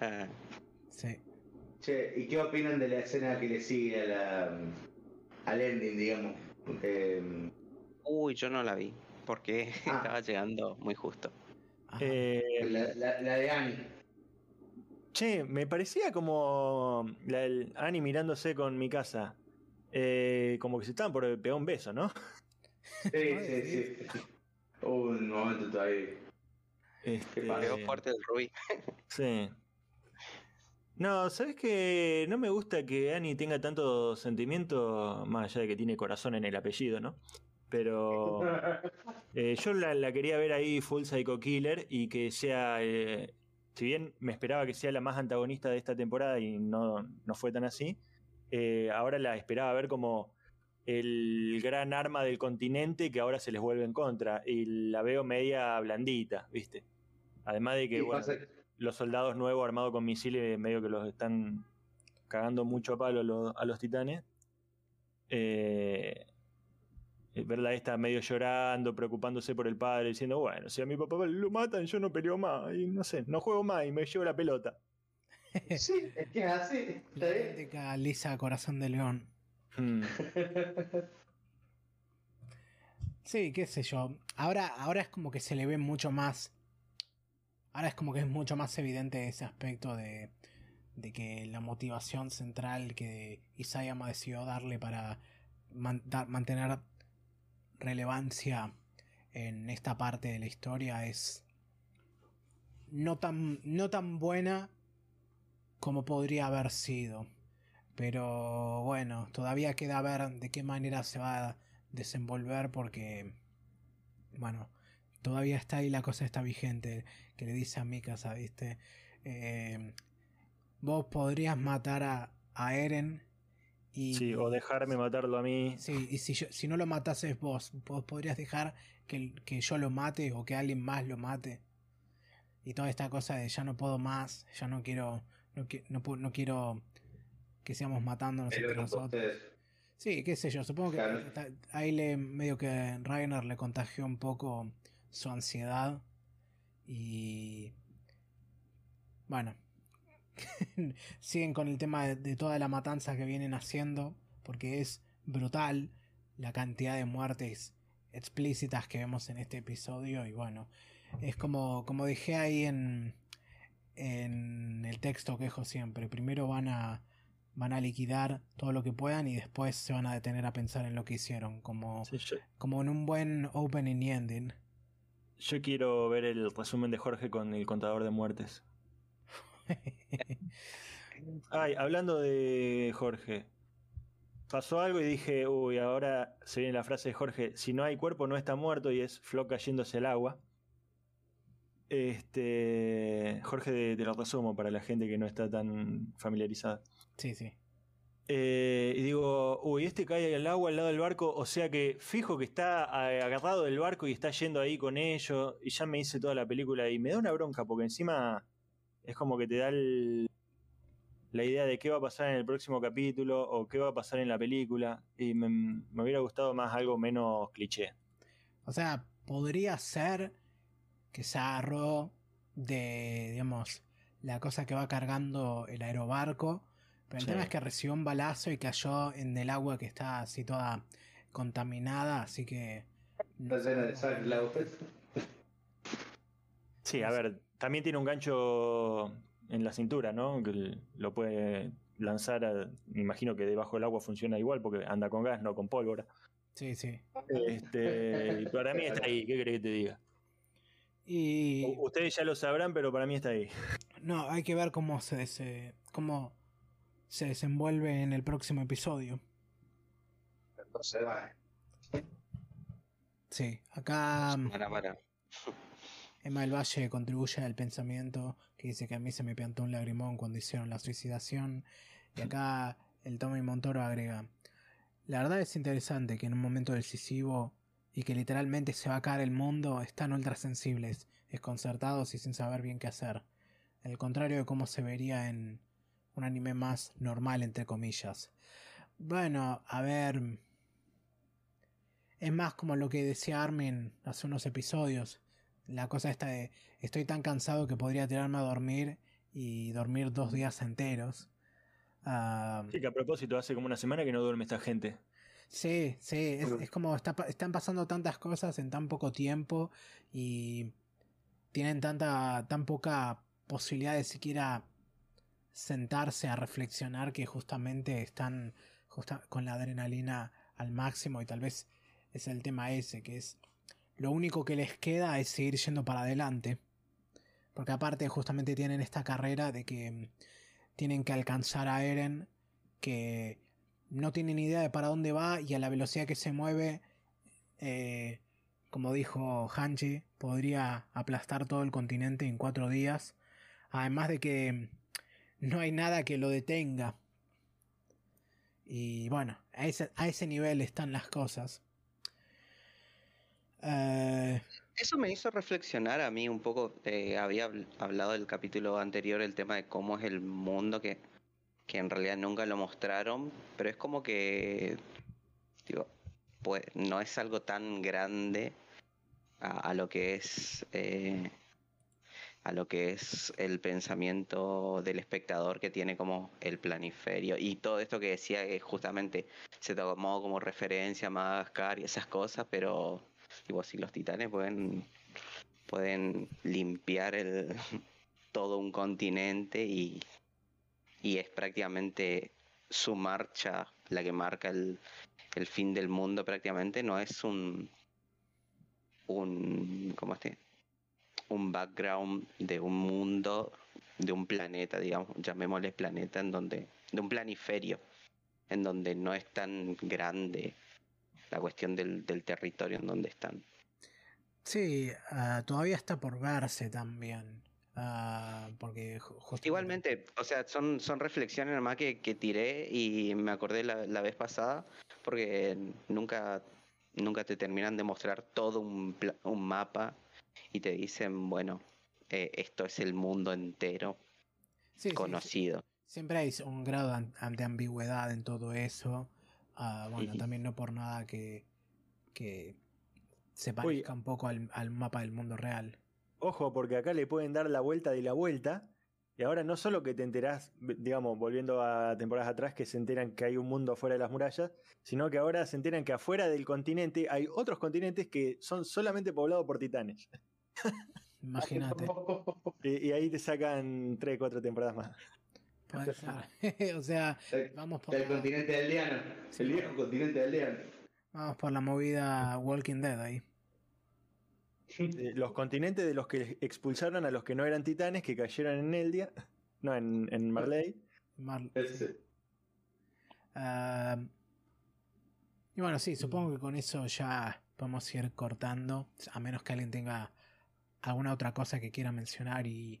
Ah, Sí. Che, ¿y qué opinan de la escena que le sigue a la, al ending, digamos? Eh, Uy, yo no la vi, porque [laughs] Ah. estaba llegando muy justo. Eh, la, la- la de Annie. che, me parecía como la, el Annie mirándose con mi casa. Eh, como que se estaban por pegar un beso, ¿no? Sí, sí, sí. Hubo un momento todavía. Este? Pegó fuerte el Rubí. [laughs] Sí. No, ¿sabes que No me gusta que Annie tenga tanto sentimiento, más allá de que tiene corazón en el apellido, ¿no? Pero [laughs] eh, yo la, la quería ver ahí full psycho killer y que sea, eh, si bien me esperaba que sea la más antagonista de esta temporada y no, no fue tan así, eh, ahora la esperaba ver como el gran arma del continente que ahora se les vuelve en contra y la veo media blandita, ¿viste? Además de que, bueno, los soldados nuevos armados con misiles medio que los están cagando mucho a palo a los, a los titanes. Eh, eh, verla esta medio llorando, preocupándose por el padre, diciendo, bueno, si a mi papá lo matan, yo no peleo más, y no sé, no juego más y me llevo la pelota. Sí, es que es así. La Lisa Corazón de León. Mm, Sí, qué sé yo. Ahora, ahora es como que se le ve mucho más. Ahora es como que es mucho más evidente ese aspecto de, de que la motivación central que Isayama decidió darle para man- dar- mantener relevancia en esta parte de la historia es no tan, no tan buena como podría haber sido. Pero bueno, todavía queda ver de qué manera se va a desenvolver porque, bueno, todavía está ahí la cosa está vigente que le dice a Mikasa, ¿viste? Eh, vos podrías matar a, a Eren y... sí, o dejarme matarlo a mí. Sí, y si, yo- si no lo matases vos, vos podrías dejar que, que yo lo mate o que alguien más lo mate. Y toda esta cosa de ya no puedo más, ya no quiero, no, no, no quiero que seamos matándonos lo entre nosotros. ustedes. Sí, qué sé yo, supongo que Claro. ta- ahí le medio que Ragnar le contagió un poco su ansiedad y bueno, [laughs] siguen con el tema de, de toda la matanza que vienen haciendo porque es brutal la cantidad de muertes explícitas que vemos en este episodio y bueno, es como como dije ahí en en el texto que dejo siempre, primero van a van a liquidar todo lo que puedan y después se van a detener a pensar en lo que hicieron, como, Sí, yo, como en un buen opening y ending. yo quiero ver el resumen de Jorge con el contador de muertes. [laughs] Ay, hablando de Jorge. Pasó algo y dije, uy, ahora se viene la frase de Jorge, si no hay cuerpo no está muerto y es Flo cayéndose al agua. Este, Jorge, te, lo resumo para la gente que no está tan familiarizada. sí, sí. Eh, y digo, uy, este cae al agua al lado del barco, o sea que fijo que está eh, agarrado del barco y está yendo ahí con ellos, y ya me hice toda la película y me da una bronca, porque encima es como que te da el- la idea de qué va a pasar en el próximo capítulo o qué va a pasar en la película, y me, me hubiera gustado más algo menos cliché. O sea, podría ser que se agarró de, digamos, la cosa que va cargando el aerobarco. Pero el Sí. tema es que recibió un balazo y cayó en el agua que está así toda contaminada, así que... Está llena de sangre la. Sí, a ver, también tiene un gancho en la cintura, ¿no? Que lo puede lanzar, a- me imagino que debajo del agua funciona igual porque anda con gas, no con pólvora. Sí, sí. Este, y para mí está ahí, ¿qué crees que te diga? Y... U- Ustedes ya lo sabrán, pero para mí está ahí. No, hay que ver cómo se, dese- cómo se desenvuelve en el próximo episodio. Entonces, va. Sí, acá mm, Para, para. Emma del Valle contribuye al pensamiento que dice que a mí se me piantó un lagrimón cuando hicieron la suicidación. Y acá el Tommy Montoro agrega, la verdad es interesante que en un momento decisivo y que literalmente se va a caer el mundo están ultrasensibles, desconcertados y sin saber bien qué hacer. Al contrario de cómo se vería en un anime más normal, entre comillas. Bueno, a ver. Es más como lo que decía Armin hace unos episodios. La cosa esta de estoy tan cansado que podría tirarme a dormir y dormir dos días enteros. Ah, Sí, que a propósito, hace como una semana que no duerme esta gente. Sí, sí, es, es como está están pasando tantas cosas en tan poco tiempo y tienen tanta tan poca posibilidad de siquiera sentarse a reflexionar que justamente están justa- con la adrenalina al máximo y tal vez es el tema ese que es lo único que les queda es seguir yendo para adelante. Porque aparte justamente tienen esta carrera de que tienen que alcanzar a Eren que no tiene ni idea de para dónde va y a la velocidad que se mueve eh, como dijo Hanji podría aplastar todo el continente en cuatro días además de que no hay nada que lo detenga y bueno a ese, a ese nivel están las cosas Eh, Eso me hizo reflexionar a mí un poco. eh, había habl- hablado del capítulo anterior el tema de cómo es el mundo que, que en realidad nunca lo mostraron, pero es como que digo, pues no es algo tan grande a, lo que es eh, a lo que es el pensamiento del espectador que tiene como el planiferio. Y todo esto que decía que justamente se tomó como referencia a Madagascar y esas cosas, pero Tipo, si los titanes pueden, pueden limpiar el, [laughs] todo un continente y, y es prácticamente su marcha la que marca el, el fin del mundo prácticamente, no es un, un, ¿cómo este? un background de un mundo, de un planeta, digamos, llamémosle planeta, en donde, de un planiferio, en donde no es tan grande la cuestión del, del territorio en donde están. sí, ah, todavía está por verse también. Ah, porque ju- justamente- Igualmente, o sea, son, son reflexiones nomás que, que tiré y me acordé la, la vez pasada, porque nunca, nunca te terminan de mostrar todo un, un mapa y te dicen, bueno, eh, esto es el mundo entero Sí, sí, sí. conocido. Siempre hay un grado de am- de ambigüedad en todo eso. Ah, bueno, también no por nada que, que se Uy. parezca un poco al, al mapa del mundo real. Ojo, porque acá le pueden dar la vuelta de la vuelta. Y ahora no solo que te enterás, digamos, volviendo a temporadas atrás, que se enteran que hay un mundo afuera de las murallas, sino que ahora se enteran que afuera del continente hay otros continentes que son solamente poblados por titanes. [laughs] Imagínate. [laughs] Y, y ahí te sacan 3, 4 temporadas más. puede [laughs] ser. o sea, vamos por, El la, continente aldeano. El viejo continente aldeano. vamos por la movida Walking Dead ahí. Eh, Los continentes de los que expulsaron a los que no eran titanes, que cayeron en Eldia, [laughs] no, en, en Marley. Mar- Ese. Ah, y bueno, sí, supongo que con eso ya podemos ir cortando. A menos que alguien tenga alguna otra cosa que quiera mencionar y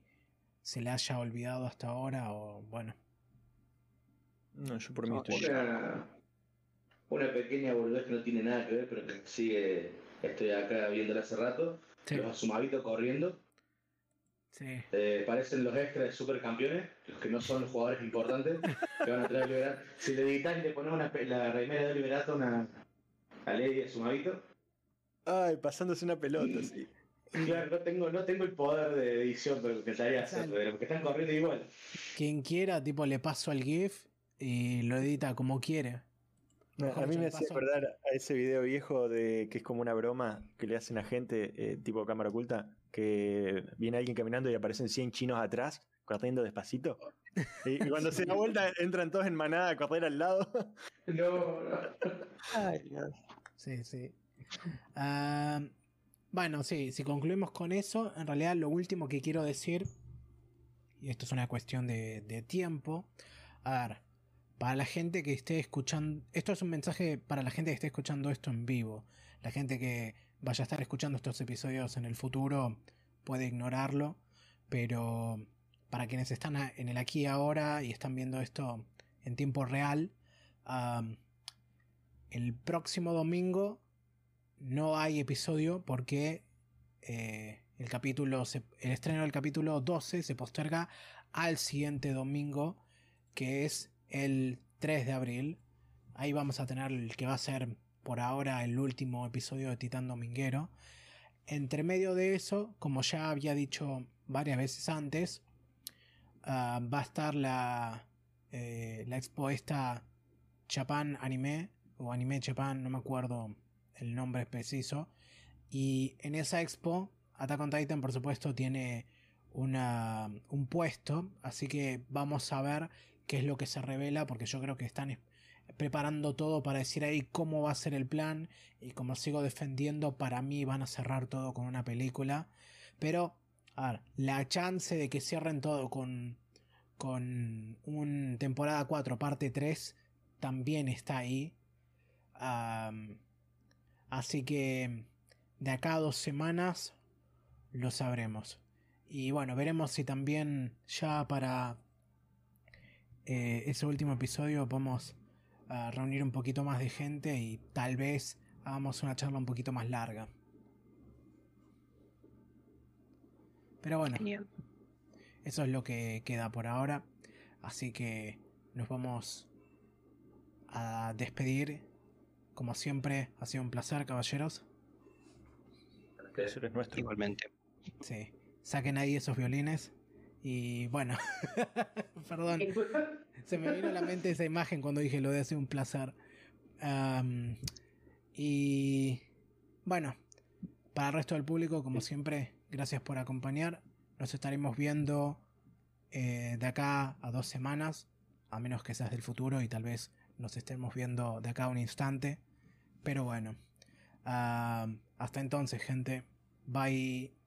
se le haya olvidado hasta ahora. O bueno, No, yo por mí No, estoy. Una, una pequeña boludez que no tiene nada que ver, pero que sigue. Estoy acá viéndola hace rato. sí, Los asumavitos corriendo. sí. Eh, parecen los extras de supercampeones, los que no son los jugadores importantes, [laughs] que van a traer Liberato. Si le editas y le pones una, la remera de Liberato una, a Lady a Sumavito, Ay, pasándose una pelota, sí. claro, no tengo, no tengo el poder de edición, pero que estaría hacer, Sale. pero que están corriendo igual. Quien quiera, tipo, le paso el GIF y lo edita como quiere. A mí me paso. acordar a ese video viejo de que es como una broma que le hacen a gente, eh, tipo cámara oculta, que viene alguien caminando y aparecen 100 chinos atrás, corriendo despacito. Y, y cuando se da vuelta entran todos en manada a correr al lado. [laughs] No, no. Sí, sí. Ah, bueno, sí, si concluimos con eso, en realidad lo último que quiero decir, y esto es una cuestión de, de tiempo, a ver, para la gente que esté escuchando, esto es un mensaje para la gente que esté escuchando esto en vivo, la gente que vaya a estar escuchando estos episodios en el futuro puede ignorarlo, pero para quienes están en el aquí y ahora y están viendo esto en tiempo real, el próximo domingo no hay episodio porque eh, el capítulo el estreno del capítulo 12 se posterga al siguiente domingo que es el 3 de abril. Ahí vamos a tener el que va a ser por ahora el último episodio de Titán Dominguero. Entre medio de eso, como ya había dicho varias veces antes, ah, va a estar la, eh, la expo esta Japan Anime o Anime Japan, no me acuerdo el nombre preciso. Y en esa expo, Attack on Titan por supuesto tiene una, un puesto, así que vamos a ver qué es lo que se revela, porque yo creo que están preparando todo para decir ahí cómo va a ser el plan y como sigo defendiendo, para mí van a cerrar todo con una película. Pero, a ver, la chance de que cierren todo con, con un temporada 4 parte 3 también está ahí. así que de acá a dos semanas lo sabremos. Y bueno, veremos si también ya para eh, ese último episodio podemos a reunir un poquito más de gente y tal vez hagamos una charla un poquito más larga. Pero bueno, eso es lo que queda por ahora. Así que nos vamos a despedir. Como siempre, ha sido un placer, caballeros. Eso es nuestro. Igualmente. Sí. Saquen ahí esos violines. Y bueno, [laughs] perdón, se me vino a la mente esa imagen cuando dije lo de hace un placer. y bueno, para el resto del público, como siempre, gracias por acompañar. Nos estaremos viendo eh, de acá a dos semanas, a menos que seas del futuro y tal vez nos estemos viendo de acá a un instante. Pero bueno, hasta entonces, gente. Bye.